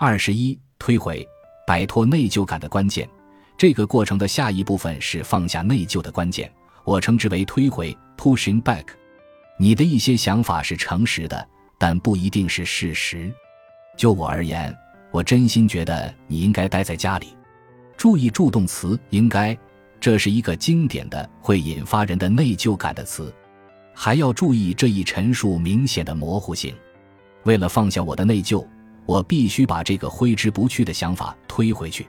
二十一，推回，摆脱内疚感的关键。这个过程的下一部分是放下内疚的关键，我称之为推回 （pushing back）。你的一些想法是诚实的，但不一定是事实。就我而言，我真心觉得你应该待在家里。注意助动词“应该”，这是一个经典的会引发人的内疚感的词。还要注意这一陈述明显的模糊性。为了放下我的内疚，我必须把这个挥之不去的想法推回去。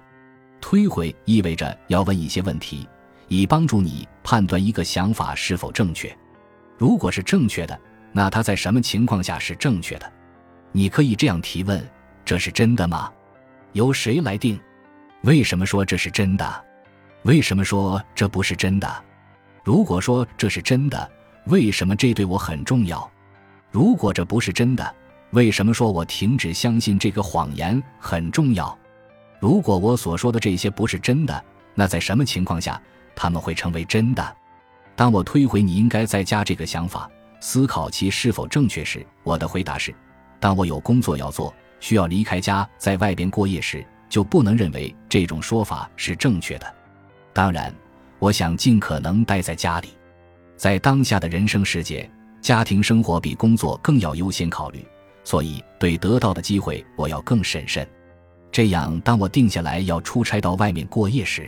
推回意味着要问一些问题，以帮助你判断一个想法是否正确。如果是正确的，那它在什么情况下是正确的？你可以这样提问：这是真的吗？由谁来定？为什么说这是真的？为什么说这不是真的？如果说这是真的，为什么这对我很重要？如果这不是真的，为什么说我停止相信这个谎言很重要？如果我所说的这些不是真的，那在什么情况下他们会成为真的？当我推回你应该在家这个想法，思考其是否正确时，我的回答是：当我有工作要做，需要离开家在外边过夜时。就不能认为这种说法是正确的。当然，我想尽可能待在家里。在当下的人生世界，家庭生活比工作更要优先考虑，所以对得到的机会我要更审慎。这样，当我定下来要出差到外面过夜时，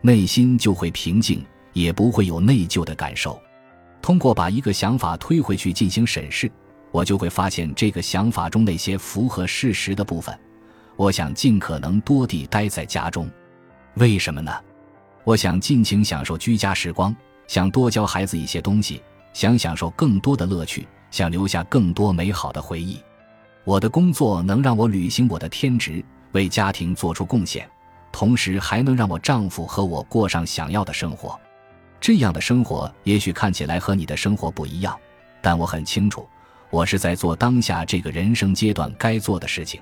内心就会平静，也不会有内疚的感受。通过把一个想法推回去进行审视，我就会发现这个想法中那些符合事实的部分。我想尽可能多地待在家中，为什么呢？我想尽情享受居家时光，想多教孩子一些东西，想享受更多的乐趣，想留下更多美好的回忆。我的工作能让我履行我的天职，为家庭做出贡献，同时还能让我丈夫和我过上想要的生活。这样的生活也许看起来和你的生活不一样，但我很清楚，我是在做当下这个人生阶段该做的事情。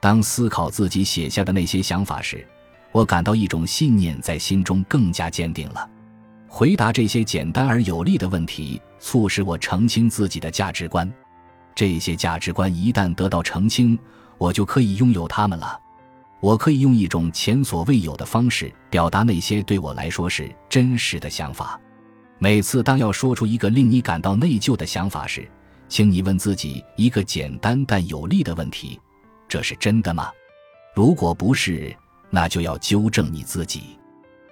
当思考自己写下的那些想法时，我感到一种信念在心中更加坚定了。回答这些简单而有力的问题，促使我澄清自己的价值观。这些价值观一旦得到澄清，我就可以拥有它们了。我可以用一种前所未有的方式表达那些对我来说是真实的想法。每次当要说出一个令你感到内疚的想法时，请你问自己一个简单但有力的问题。这是真的吗？如果不是，那就要纠正你自己。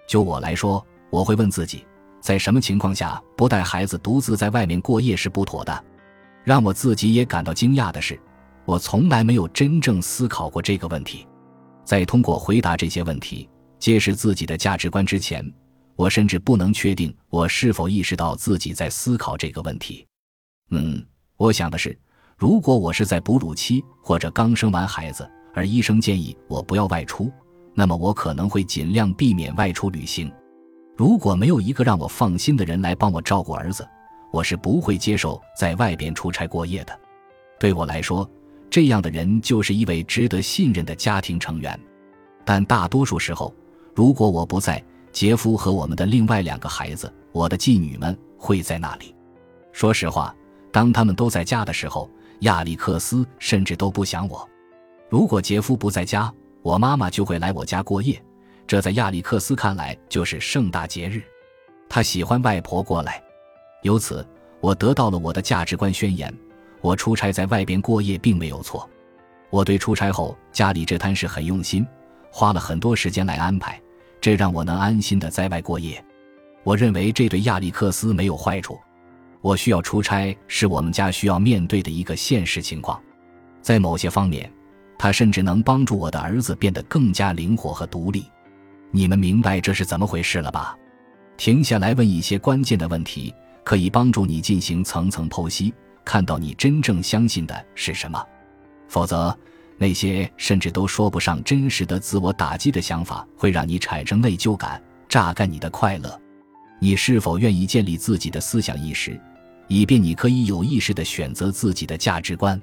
就我来说，我会问自己，在什么情况下不带孩子独自在外面过夜是不妥的。让我自己也感到惊讶的是，我从来没有真正思考过这个问题。在通过回答这些问题、揭示自己的价值观之前，我甚至不能确定我是否意识到自己在思考这个问题。嗯，我想的是。如果我是在哺乳期或者刚生完孩子，而医生建议我不要外出，那么我可能会尽量避免外出旅行。如果没有一个让我放心的人来帮我照顾儿子，我是不会接受在外边出差过夜的。对我来说，这样的人就是一位值得信任的家庭成员。但大多数时候，如果我不在，杰夫和我们的另外两个孩子，我的继女们会在那里。说实话，当他们都在家的时候。亚历克斯甚至都不想我。如果杰夫不在家，我妈妈就会来我家过夜。这在亚历克斯看来就是盛大节日。他喜欢外婆过来。由此，我得到了我的价值观宣言：我出差在外边过夜并没有错。我对出差后家里这摊事很用心，花了很多时间来安排，这让我能安心的在外过夜。我认为这对亚历克斯没有坏处。我需要出差，是我们家需要面对的一个现实情况。在某些方面，他甚至能帮助我的儿子变得更加灵活和独立。你们明白这是怎么回事了吧？停下来问一些关键的问题，可以帮助你进行层层剖析，看到你真正相信的是什么。否则，那些甚至都说不上真实的自我打击的想法，会让你产生内疚感，榨干你的快乐。你是否愿意建立自己的思想意识，以便你可以有意识地选择自己的价值观？